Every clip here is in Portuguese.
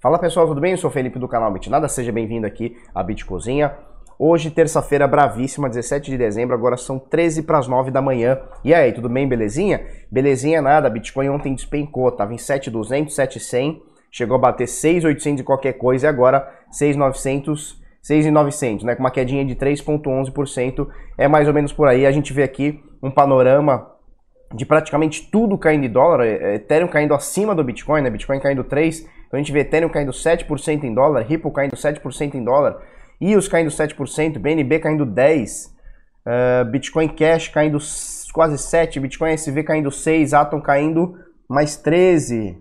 Fala pessoal, tudo bem? Eu sou o Felipe do canal Bitnada, seja bem-vindo aqui à Bitcozinha. Hoje, terça-feira bravíssima, 17 de dezembro, agora são 13 para as 9 da manhã. E aí, tudo bem, belezinha? Belezinha nada, Bitcoin ontem despencou, tava em 7,200, 7,100, chegou a bater 6,800 e qualquer coisa e agora 6,900, 6,900, né? Com uma quedinha de 3,11%, é mais ou menos por aí. A gente vê aqui um panorama de praticamente tudo caindo em dólar, é, Ethereum caindo acima do Bitcoin, né? Bitcoin caindo 3%, então a gente vê Ethereum caindo 7% em dólar, Ripple caindo 7% em dólar, EOS caindo 7%, BNB caindo 10%, uh, eh, Bitcoin Cash caindo quase 7%, Bitcoin SV caindo 6%, Atom caindo mais 13%,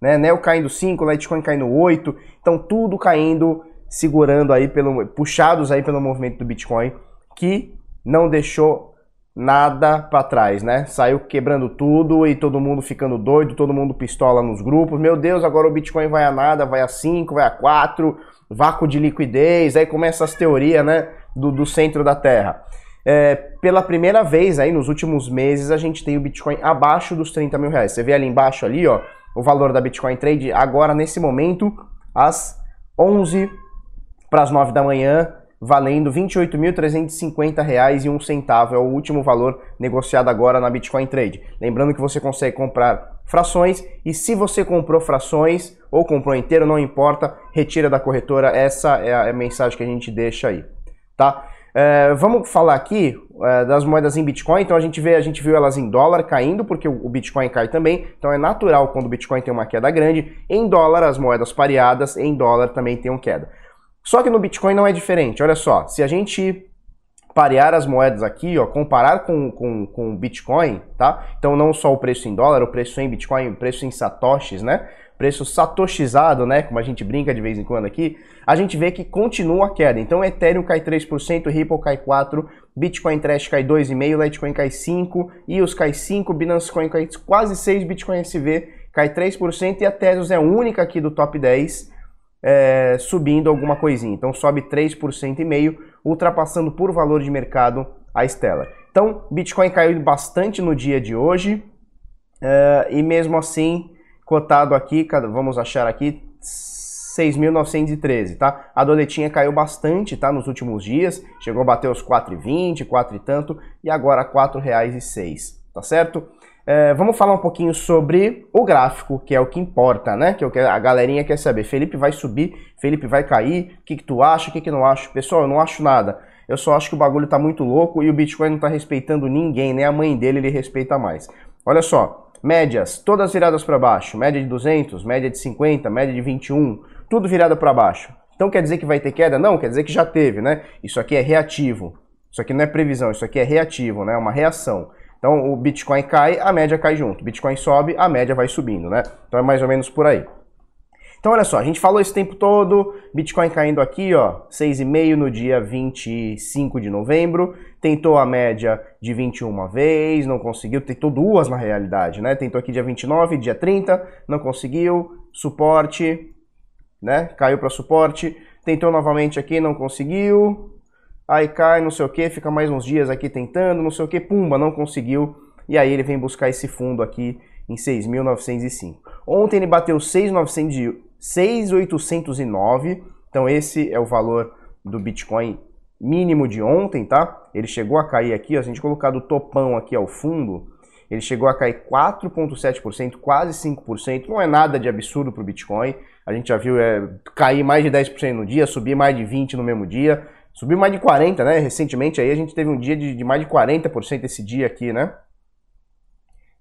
né? Neo caindo 5%, Litecoin caindo 8%, então tudo caindo, segurando aí, pelo, puxados aí pelo movimento do Bitcoin, que não deixou nada para trás, né? Saiu quebrando tudo e todo mundo ficando doido, todo mundo pistola nos grupos. Meu Deus, agora o Bitcoin vai a nada, vai a 5, vai a 4, vácuo de liquidez, aí começa as teorias, né, do, do centro da Terra. É, pela primeira vez aí nos últimos meses a gente tem o Bitcoin abaixo dos 30 mil reais. Você vê ali embaixo ali, ó, o valor da Bitcoin Trade agora nesse momento às 11 para as 9 da manhã valendo R$ 28.350,01. É o último valor negociado agora na Bitcoin Trade. Lembrando que você consegue comprar frações e se você comprou frações ou comprou inteiro, não importa, retira da corretora. Essa é a mensagem que a gente deixa aí, tá? É, vamos falar aqui é, das moedas em Bitcoin. Então a gente vê, a gente viu elas em dólar caindo, porque o Bitcoin cai também. Então é natural quando o Bitcoin tem uma queda grande. Em dólar, as moedas pareadas, em dólar também tem uma queda. Só que no Bitcoin não é diferente. Olha só, se a gente parear as moedas aqui, ó, comparar com, com, com o Bitcoin, tá? Então não só o preço em dólar, o preço em Bitcoin, o preço em satoshis, né? Preço satoshizado, né? Como a gente brinca de vez em quando aqui, a gente vê que continua a queda. Então Ethereum cai 3%, Ripple cai 4%, Bitcoin Trash cai 2,5%, Litecoin cai 5%, EOS cai 5%, Binance Coin cai quase 6%, Bitcoin SV cai 3% e a Tesos é a única aqui do top 10 é, subindo alguma coisinha. Então sobe 3,5%, ultrapassando por valor de mercado a Stella. Então, Bitcoin caiu bastante no dia de hoje é, e mesmo assim, cotado aqui, vamos achar aqui, 6.913, tá? A doletinha caiu bastante, tá? Nos últimos dias, chegou a bater os 4,20, 4 e tanto, e agora R$ 4,06, tá certo? É, vamos falar um pouquinho sobre o gráfico, que é o que importa, né? Que é que a galerinha quer saber. Felipe vai subir, Felipe vai cair, o que, que tu acha, o que, que não acha? Pessoal, eu não acho nada. Eu só acho que o bagulho tá muito louco e o Bitcoin não tá respeitando ninguém, nem a mãe dele ele respeita mais. Olha só, médias, todas viradas para baixo. Média de 200, média de 50, média de 21, tudo virado para baixo. Então quer dizer que vai ter queda? Não, quer dizer que já teve, né? Isso aqui é reativo. Isso aqui não é previsão, isso aqui é reativo, né? É uma reação. Então o Bitcoin cai, a média cai junto. Bitcoin sobe, a média vai subindo, né? Então é mais ou menos por aí. Então olha só, a gente falou esse tempo todo, Bitcoin caindo aqui, ó, 6,5 no dia 25 de novembro, tentou a média de 21 uma vez, não conseguiu, tentou duas na realidade, né? Tentou aqui dia 29, dia 30, não conseguiu, suporte, né? Caiu para suporte, tentou novamente aqui, não conseguiu, aí cai, não sei o que, fica mais uns dias aqui tentando, não sei o que, pumba, não conseguiu, e aí ele vem buscar esse fundo aqui em 6.905. Ontem ele bateu 6.809, então esse é o valor do Bitcoin mínimo de ontem, tá? Ele chegou a cair aqui, ó, se a gente colocar do topão aqui ao fundo, ele chegou a cair 4,7%, quase 5%, não é nada de absurdo para o Bitcoin, a gente já viu é, cair mais de 10% no dia, subir mais de 20% no mesmo dia, Subiu mais de 40, né? Recentemente aí a gente teve um dia de, de mais de 40% esse dia aqui, né?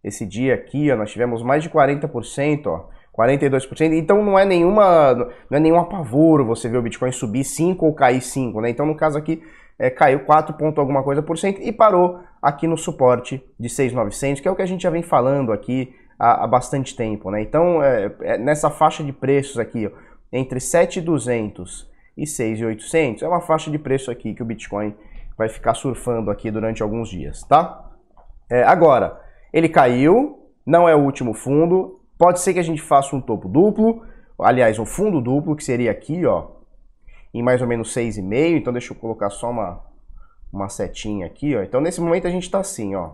Esse dia aqui, ó, nós tivemos mais de 40%, ó. 42%. Então não é nenhuma não é nenhum apavoro você ver o Bitcoin subir 5 ou cair 5, né? Então no caso aqui é, caiu 4 ponto alguma coisa por cento e parou aqui no suporte de 6.900, que é o que a gente já vem falando aqui há, há bastante tempo, né? Então é, é nessa faixa de preços aqui, ó, entre 7.200 e 6.800 é uma faixa de preço aqui que o Bitcoin vai ficar surfando aqui durante alguns dias, tá? É, agora, ele caiu, não é o último fundo, pode ser que a gente faça um topo duplo, aliás, um fundo duplo, que seria aqui, ó, em mais ou menos 6,5, então deixa eu colocar só uma, uma setinha aqui, ó. Então nesse momento a gente tá assim, ó,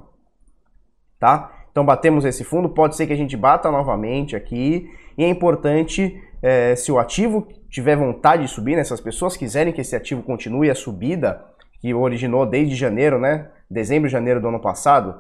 tá? Então batemos esse fundo, pode ser que a gente bata novamente aqui. E é importante, é, se o ativo tiver vontade de subir, né, se as pessoas quiserem que esse ativo continue a subida, que originou desde janeiro, né? Dezembro janeiro do ano passado,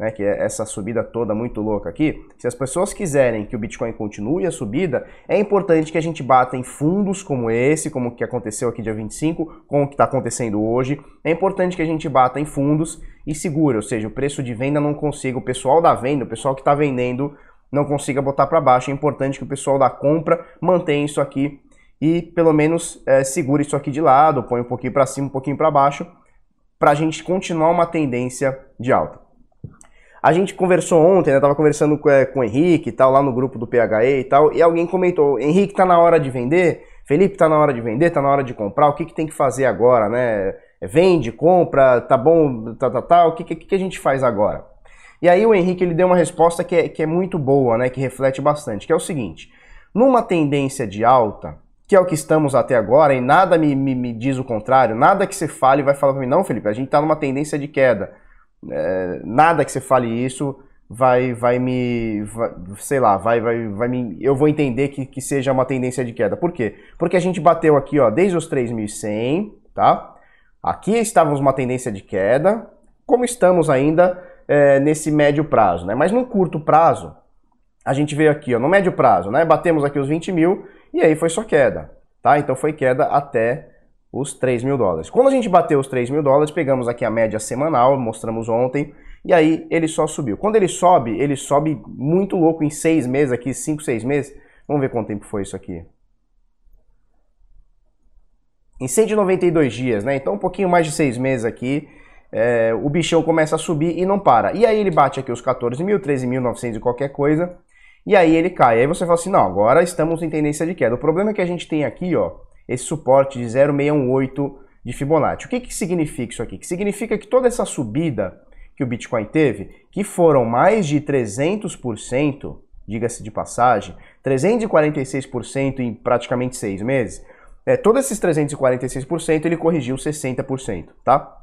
né, que é essa subida toda muito louca aqui, se as pessoas quiserem que o Bitcoin continue a subida, é importante que a gente bata em fundos como esse, como que aconteceu aqui dia 25, como que está acontecendo hoje. É importante que a gente bata em fundos e segure, ou seja, o preço de venda não consiga, o pessoal da venda, o pessoal que está vendendo, não consiga botar para baixo. É importante que o pessoal da compra mantenha isso aqui e pelo menos é, segure isso aqui de lado, põe um pouquinho para cima, um pouquinho para baixo, para a gente continuar uma tendência de alta. A gente conversou ontem, né? Tava conversando com, é, com o Henrique e tal, lá no grupo do PHE e tal, e alguém comentou: Henrique, tá na hora de vender? Felipe, tá na hora de vender? Tá na hora de comprar? O que, que tem que fazer agora, né? Vende, compra, tá bom, tá, tá, tá. O que, que, que a gente faz agora? E aí o Henrique ele deu uma resposta que é, que é muito boa, né? Que reflete bastante, que é o seguinte: numa tendência de alta, que é o que estamos até agora, e nada me, me, me diz o contrário, nada que você fale vai falar para mim, não, Felipe, a gente está numa tendência de queda é, nada que você fale isso vai, vai me, vai, sei lá, vai, vai, vai me, eu vou entender que, que seja uma tendência de queda. Por quê? Porque a gente bateu aqui, ó, desde os 3.100, tá? Aqui estávamos uma tendência de queda, como estamos ainda é, nesse médio prazo, né? Mas no curto prazo, a gente veio aqui, ó, no médio prazo, né? Batemos aqui os 20 mil e aí foi só queda, tá? Então foi queda até os 3 mil dólares. Quando a gente bateu os 3 mil dólares, pegamos aqui a média semanal, mostramos ontem, e aí ele só subiu. Quando ele sobe, ele sobe muito louco em 6 meses aqui, 5, 6 meses. Vamos ver quanto tempo foi isso aqui. Em 192 dias, né? Então um pouquinho mais de 6 meses aqui, é, o bichão começa a subir e não para. E aí ele bate aqui os 14 mil, 13.900 e qualquer coisa, e aí ele cai. Aí você fala assim, não, agora estamos em tendência de queda. O problema é que a gente tem aqui, ó, esse suporte de 0,618 de Fibonacci. O que, que significa isso aqui? Que significa que toda essa subida que o Bitcoin teve, que foram mais de 300%, diga-se de passagem, 346% em praticamente seis meses, é, todos esses 346% ele corrigiu 60%, tá?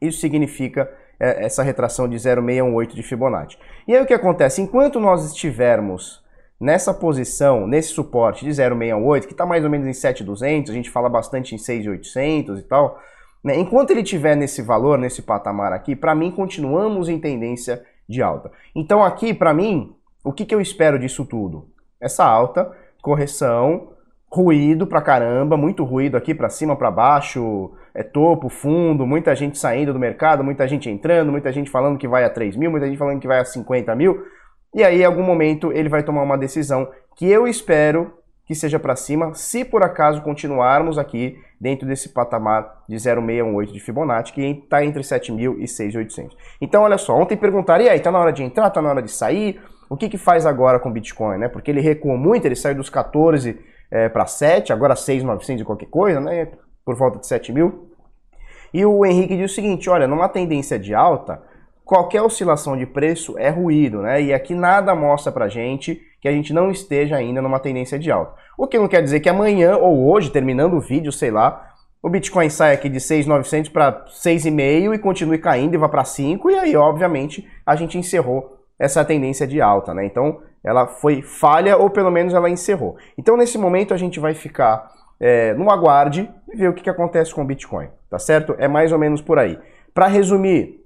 Isso significa é, essa retração de 0,618 de Fibonacci. E aí o que acontece? Enquanto nós estivermos nessa posição, nesse suporte de 0,618, que está mais ou menos em 7,200, a gente fala bastante em 6,800 e tal, né? enquanto ele estiver nesse valor, nesse patamar aqui, para mim continuamos em tendência de alta. Então aqui, para mim, o que, que eu espero disso tudo? Essa alta, correção, ruído pra caramba, muito ruído aqui para cima, para baixo, é topo, fundo, muita gente saindo do mercado, muita gente entrando, muita gente falando que vai a 3 mil, muita gente falando que vai a 50 mil. E aí, em algum momento, ele vai tomar uma decisão que eu espero que seja para cima, se por acaso continuarmos aqui dentro desse patamar de 0,618 de Fibonacci, que está entre 7.000 e 6.800. Então, olha só, ontem perguntaram, e aí, está na hora de entrar, está na hora de sair? O que, que faz agora com o Bitcoin, né? Porque ele recuou muito, ele saiu dos 14 é, para 7, agora 6.900 e qualquer coisa, né? Por volta de 7 mil. E o Henrique diz o seguinte, olha, numa tendência de alta, qualquer oscilação de preço é ruído, né? E aqui nada mostra pra gente que a gente não esteja ainda numa tendência de alta. O que não quer dizer que amanhã ou hoje, terminando o vídeo, sei lá, o Bitcoin sai aqui de 6.900 para 6,5 e continue caindo e vá para 5 e aí, obviamente, a gente encerrou essa tendência de alta, né? Então, ela foi falha ou pelo menos ela encerrou. Então, nesse momento, a gente vai ficar é, no aguarde e ver o que, que acontece com o Bitcoin, tá certo? É mais ou menos por aí. Para resumir,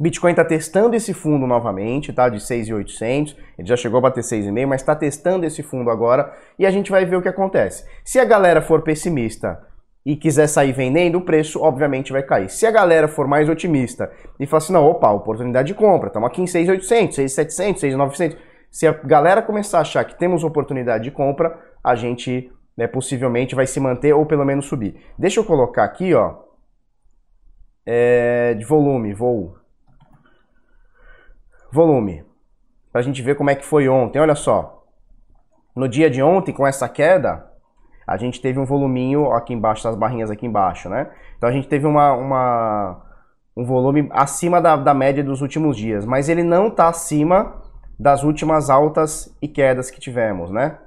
Bitcoin está testando esse fundo novamente, tá? De 6.800, ele já chegou a bater 6,5, mas está testando esse fundo agora e a gente vai ver o que acontece. Se a galera for pessimista e quiser sair vendendo, o preço obviamente vai cair. Se a galera for mais otimista e falar assim, não, opa, oportunidade de compra, estamos aqui em 6.800, 6.700, 6.900. Se a galera começar a achar que temos oportunidade de compra, a gente né, possivelmente vai se manter ou pelo menos subir. Deixa eu colocar aqui, ó, é, de volume, vou volume. Para a gente ver como é que foi ontem. Olha só. No dia de ontem, com essa queda, a gente teve um voluminho aqui embaixo, as barrinhas aqui embaixo, né? Então a gente teve uma, uma um volume acima da, da média dos últimos dias, mas ele não está acima das últimas altas e quedas que tivemos, né?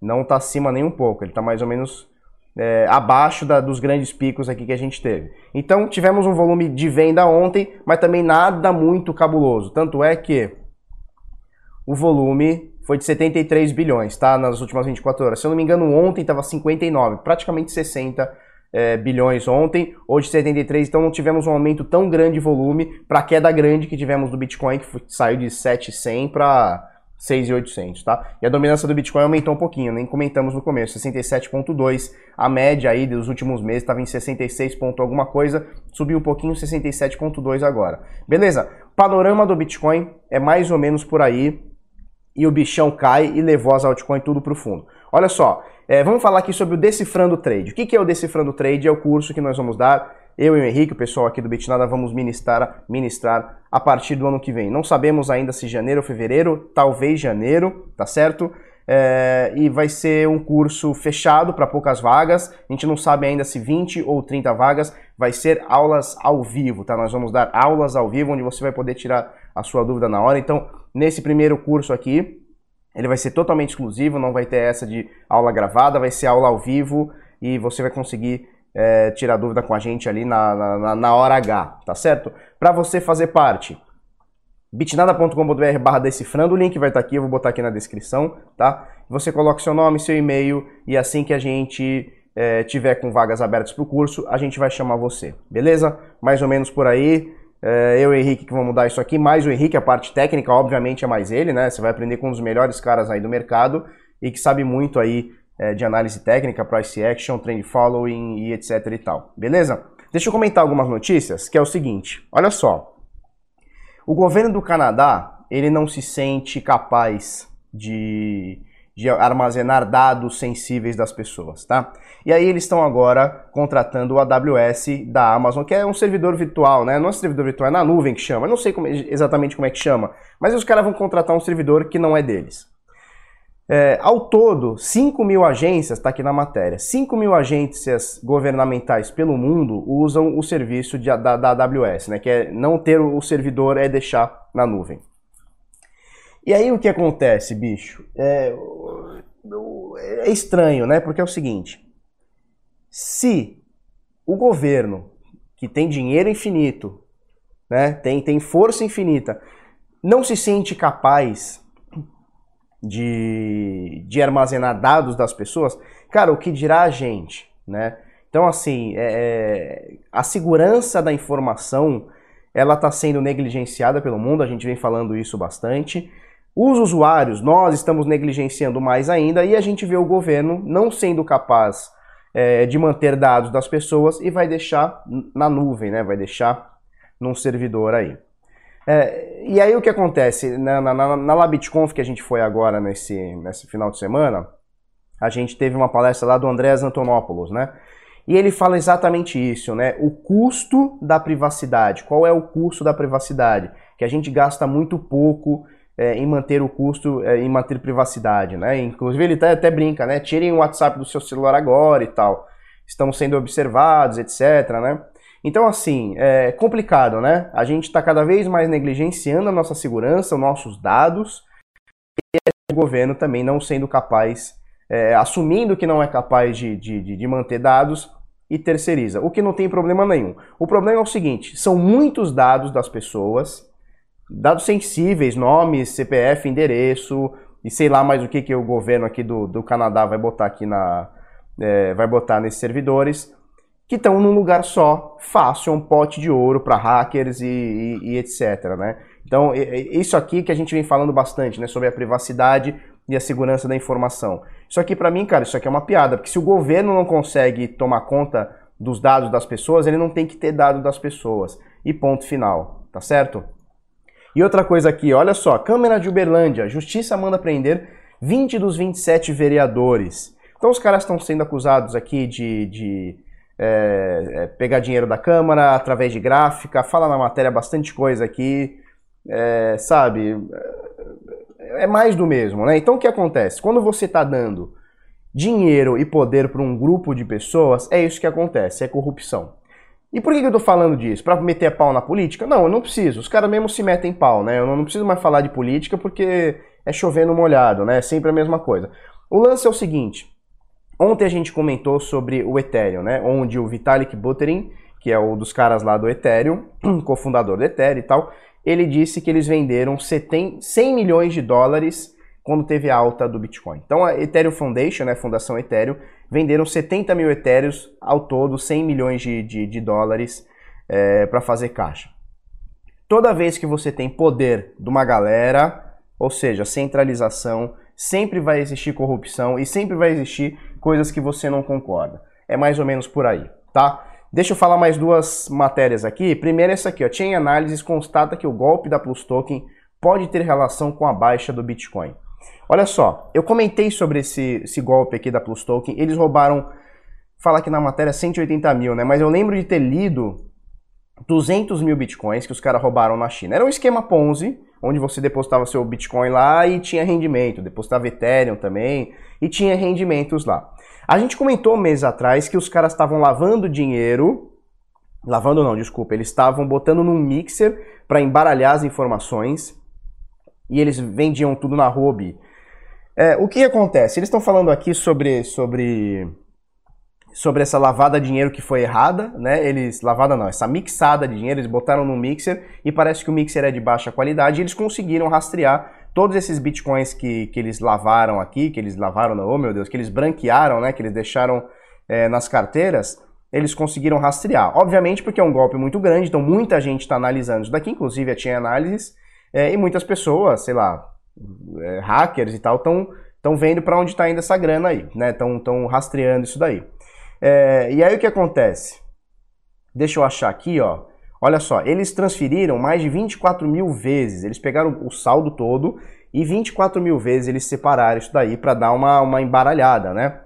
Não está acima nem um pouco, ele está mais ou menos é, abaixo da, dos grandes picos aqui que a gente teve. Então tivemos um volume de venda ontem, mas também nada muito cabuloso. Tanto é que o volume foi de 73 bilhões, tá? Nas últimas 24 horas. Se eu não me engano, ontem estava 59, praticamente 60 é, bilhões ontem, hoje 73, então não tivemos um aumento tão grande de volume para a queda grande que tivemos do Bitcoin, que foi, saiu de 7,100 para 6,800, tá? E a dominância do Bitcoin aumentou um pouquinho, nem comentamos no começo, 67,2. A média aí dos últimos meses estava em 66 ponto alguma coisa, subiu um pouquinho, 67,2 agora. Beleza? Panorama do Bitcoin é mais ou menos por aí e o bichão cai e levou as altcoins tudo para o fundo. Olha só, é, vamos falar aqui sobre o Decifrando Trade. O que, que é o Decifrando Trade? É o curso que nós vamos dar. Eu e o Henrique, o pessoal aqui do Bitnada, vamos ministrar, ministrar a partir do ano que vem. Não sabemos ainda se janeiro ou fevereiro, talvez janeiro, tá certo? É, e vai ser um curso fechado para poucas vagas. A gente não sabe ainda se 20 ou 30 vagas. Vai ser aulas ao vivo, tá? Nós vamos dar aulas ao vivo onde você vai poder tirar a sua dúvida na hora. Então, nesse primeiro curso aqui, ele vai ser totalmente exclusivo, não vai ter essa de aula gravada, vai ser aula ao vivo e você vai conseguir é, tirar dúvida com a gente ali na, na, na hora H, tá certo? Para você fazer parte, bitnada.com.br barra decifrando, o link vai estar tá aqui, eu vou botar aqui na descrição, tá? Você coloca seu nome, seu e-mail e assim que a gente é, tiver com vagas abertas para o curso, a gente vai chamar você, beleza? Mais ou menos por aí. É, eu e o Henrique que vamos mudar isso aqui, mais o Henrique, a parte técnica, obviamente é mais ele, né? Você vai aprender com um dos melhores caras aí do mercado e que sabe muito aí é, de análise técnica, price action, trend following e etc e tal. Beleza? Deixa eu comentar algumas notícias, que é o seguinte. Olha só. O governo do Canadá, ele não se sente capaz de de armazenar dados sensíveis das pessoas, tá? E aí eles estão agora contratando o AWS da Amazon, que é um servidor virtual, né? Não é um servidor virtual, é na nuvem que chama. Eu não sei como, exatamente como é que chama, mas os caras vão contratar um servidor que não é deles. É, ao todo, 5 mil agências, está aqui na matéria, 5 mil agências governamentais pelo mundo usam o serviço de, da, da AWS, né? Que é não ter o servidor é deixar na nuvem. E aí o que acontece, bicho? É, é estranho, né? Porque é o seguinte: se o governo, que tem dinheiro infinito, né, tem, tem força infinita, não se sente capaz de, de armazenar dados das pessoas, cara, o que dirá a gente, né? Então, assim, é, é a segurança da informação, ela está sendo negligenciada pelo mundo, a gente vem falando isso bastante. Os usuários, nós estamos negligenciando mais ainda e a gente vê o governo não sendo capaz é, de manter dados das pessoas e vai deixar na nuvem, né? vai deixar num servidor aí. É, e aí o que acontece? Na, na, na LabitConf que a gente foi agora nesse, nesse final de semana, a gente teve uma palestra lá do Andrés Antonopoulos, né? E ele fala exatamente isso, né? O custo da privacidade. Qual é o custo da privacidade? Que a gente gasta muito pouco é, em manter o custo, é, em manter privacidade, né? Inclusive ele até, até brinca, né? Tirem o WhatsApp do seu celular agora e tal. Estamos sendo observados, etc, né? Então, assim, é complicado, né? A gente está cada vez mais negligenciando a nossa segurança, os nossos dados, e o governo também não sendo capaz, é, assumindo que não é capaz de, de, de manter dados e terceiriza, o que não tem problema nenhum. O problema é o seguinte: são muitos dados das pessoas dados sensíveis, nomes, CPF, endereço e sei lá mais o que, que o governo aqui do, do Canadá vai botar aqui na. É, vai botar nesses servidores que estão num lugar só, fácil, um pote de ouro para hackers e, e, e, etc. Né? Então, isso aqui que a gente vem falando bastante, né, sobre a privacidade e a segurança da informação. Isso aqui, para mim, cara, isso aqui é uma piada, porque se o governo não consegue tomar conta dos dados das pessoas, ele não tem que ter dado das pessoas. E ponto final, tá certo? E outra coisa aqui, olha só, Câmara de Uberlândia, Justiça manda prender 20 dos 27 vereadores. Então os caras estão sendo acusados aqui de, de é, é, pegar dinheiro da Câmara através de gráfica, fala na matéria bastante coisa aqui, é, sabe? É mais do mesmo, né? Então o que acontece? Quando você está dando dinheiro e poder para um grupo de pessoas, é isso que acontece, é corrupção. E por que, eu tô falando disso? Para meter pau na política? Não, eu não preciso. Os caras mesmo se metem pau, né? Eu não preciso mais falar de política porque é chovendo molhado, né? É sempre a mesma coisa. O lance é o seguinte. Ontem a gente comentou sobre o Ethereum, né? Onde o Vitalik Buterin, que é o dos caras lá do Ethereum, cofundador do Ethereum e tal, ele disse que eles venderam 100 milhões de dólares quando teve a alta do Bitcoin. Então a Ethereum Foundation, né, Fundação Ethereum, venderam 70 mil Ethereums ao todo, 100 milhões de, de, de dólares é, para fazer caixa. Toda vez que você tem poder de uma galera, ou seja, centralização, sempre vai existir corrupção e sempre vai existir coisas que você não concorda. É mais ou menos por aí, tá? Deixa eu falar mais duas matérias aqui. Primeiro essa aqui, ó. Chain Analysis constata que o golpe da Plus Token pode ter relação com a baixa do Bitcoin. Olha só, eu comentei sobre esse, esse golpe aqui da Plus Token. Eles roubaram, fala aqui na matéria 180 mil, né? Mas eu lembro de ter lido 200 mil bitcoins que os caras roubaram na China. Era um esquema Ponzi, onde você depositava seu Bitcoin lá e tinha rendimento. Depositava Ethereum também e tinha rendimentos lá. A gente comentou meses atrás que os caras estavam lavando dinheiro, lavando não, desculpa, eles estavam botando num mixer para embaralhar as informações e eles vendiam tudo na Robi. É, o que acontece? Eles estão falando aqui sobre, sobre, sobre essa lavada de dinheiro que foi errada, né? Eles lavada não, essa mixada de dinheiro eles botaram no mixer e parece que o mixer é de baixa qualidade. E eles conseguiram rastrear todos esses bitcoins que, que eles lavaram aqui, que eles lavaram, oh meu Deus, que eles branquearam, né, que eles deixaram é, nas carteiras, eles conseguiram rastrear. Obviamente porque é um golpe muito grande, então muita gente está analisando isso daqui, inclusive a Chain Analysis, é, e muitas pessoas, sei lá, é, hackers e tal, estão vendo para onde está indo essa grana aí, né, estão rastreando isso daí. É, e aí o que acontece? Deixa eu achar aqui, ó. Olha só, eles transferiram mais de 24 mil vezes. Eles pegaram o saldo todo e 24 mil vezes eles separaram isso daí para dar uma, uma embaralhada, né?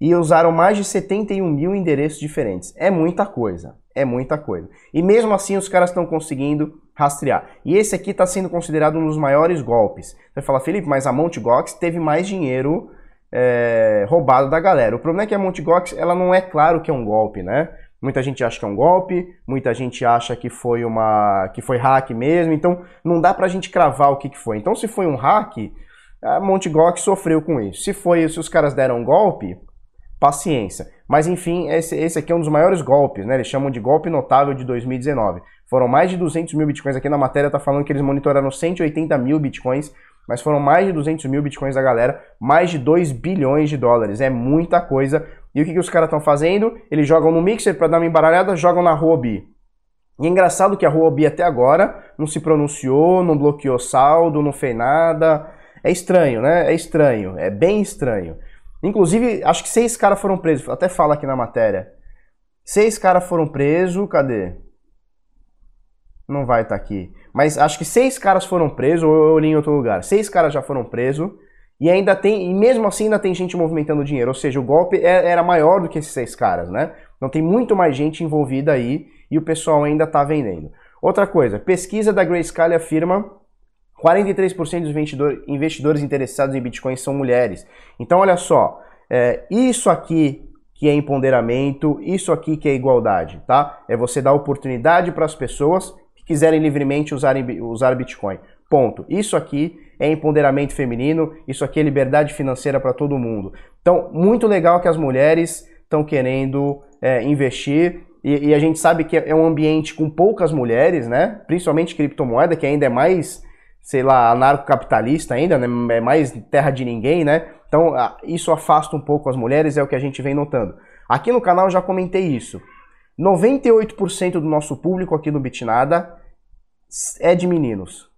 E usaram mais de 71 mil endereços diferentes. É muita coisa, é muita coisa. E mesmo assim os caras estão conseguindo rastrear. E esse aqui está sendo considerado um dos maiores golpes. Você vai falar, Felipe, mas a Mt. Gox teve mais dinheiro é, roubado da galera. O problema é que a Mt. Gox ela não é claro que é um golpe, né? Muita gente acha que é um golpe, muita gente acha que foi uma que foi hack mesmo, então não dá pra gente cravar o que, que foi. Então se foi um hack, a Monte Gox sofreu com isso. Se foi, se os caras deram um golpe, paciência. Mas enfim, esse, esse aqui é um dos maiores golpes, né? Eles chamam de golpe notável de 2019. Foram mais de 200 mil bitcoins. Aqui na matéria tá falando que eles monitoraram 180 mil bitcoins, mas foram mais de 200 mil bitcoins da galera, mais de 2 bilhões de dólares. É muita coisa e o que, que os caras estão fazendo? Eles jogam no mixer para dar uma embaralhada, jogam na Huobi. E é engraçado que a Huobi até agora não se pronunciou, não bloqueou saldo, não fez nada. É estranho, né? É estranho, é bem estranho. Inclusive, acho que seis caras foram presos, até fala aqui na matéria. Seis caras foram presos, cadê? Não vai estar tá aqui. Mas acho que seis caras foram presos, ou eu li em outro lugar. Seis caras já foram presos. E ainda tem, e mesmo assim ainda tem gente movimentando dinheiro, ou seja, o golpe é, era maior do que esses seis caras, né? Então tem muito mais gente envolvida aí e o pessoal ainda está vendendo. Outra coisa, pesquisa da Grayscale afirma 43% dos investidores interessados em Bitcoin são mulheres. Então olha só, é, isso aqui que é empoderamento, isso aqui que é igualdade, tá? É você dar oportunidade para as pessoas que quiserem livremente usarem, usar Bitcoin. Ponto. Isso aqui é empoderamento feminino, isso aqui é liberdade financeira para todo mundo. Então, muito legal que as mulheres estão querendo é, investir e, e, a gente sabe que é um ambiente com poucas mulheres, né? Principalmente criptomoeda, que ainda é mais, sei lá, anarcocapitalista ainda, né? É mais terra de ninguém, né? Então, isso afasta um pouco as mulheres, é o que a gente vem notando. Aqui no canal eu já comentei isso. 98% do nosso público aqui no Bitnada é de meninos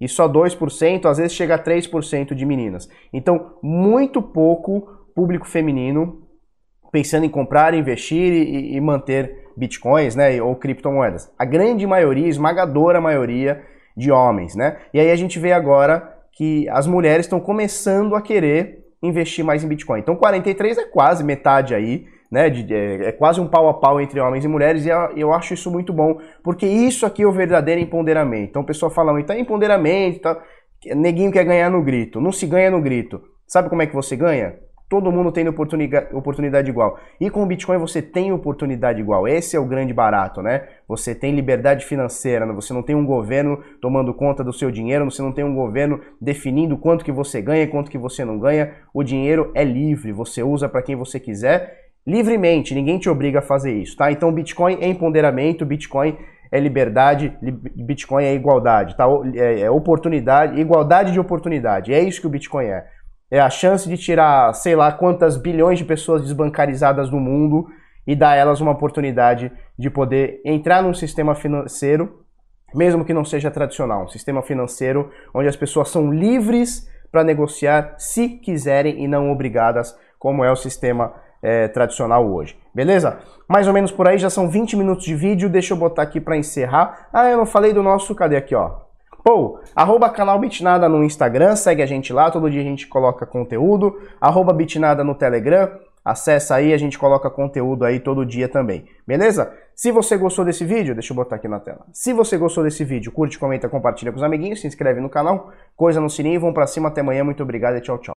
e só 2%, às vezes chega a 3% de meninas. Então, muito pouco público feminino pensando em comprar, investir e, e manter bitcoins, né, ou criptomoedas. A grande maioria, esmagadora maioria de homens, né? E aí a gente vê agora que as mulheres estão começando a querer investir mais em Bitcoin. Então 43 é quase metade aí né? De, é, é, quase um pau a pau entre homens e mulheres, e eu acho isso muito bom, porque isso aqui é o verdadeiro empoderamento. Então o pessoal fala muito, tá empoderamento, tá, neguinho quer ganhar no grito. Não se ganha no grito. Sabe como é que você ganha? Todo mundo tem oportunidade, oportunidade igual. E com o Bitcoin você tem oportunidade igual. Esse é o grande barato, né? Você tem liberdade financeira, né? você não tem um governo tomando conta do seu dinheiro, você não tem um governo definindo quanto que você ganha e quanto que você não ganha. O dinheiro é livre, você usa para quem você quiser livremente, ninguém te obriga a fazer isso, tá? Então Bitcoin é empoderamento, Bitcoin é liberdade, Bitcoin é igualdade, tá? É, é oportunidade, igualdade de oportunidade. É isso que o Bitcoin é. É a chance de tirar, sei lá, quantas bilhões de pessoas desbancarizadas do mundo e dar elas uma oportunidade de poder entrar num sistema financeiro, mesmo que não seja tradicional, um sistema financeiro onde as pessoas são livres para negociar se quiserem e não obrigadas, como é o sistema é, tradicional hoje. Beleza? Mais ou menos por aí, já são 20 minutos de vídeo, deixa eu botar aqui para encerrar. Ah, eu não falei do nosso, cadê aqui, ó? Pô, arroba canal Bitnada no Instagram, segue a gente lá, todo dia a gente coloca conteúdo. Arroba Bitnada no Telegram, acessa aí, a gente coloca conteúdo aí todo dia também, beleza? Se você gostou desse vídeo, deixa eu botar aqui na tela. Se você gostou desse vídeo, curte, comenta, compartilha com os amiguinhos, se inscreve no canal, coisa no sininho, vão pra cima, até amanhã, muito obrigado e tchau, tchau.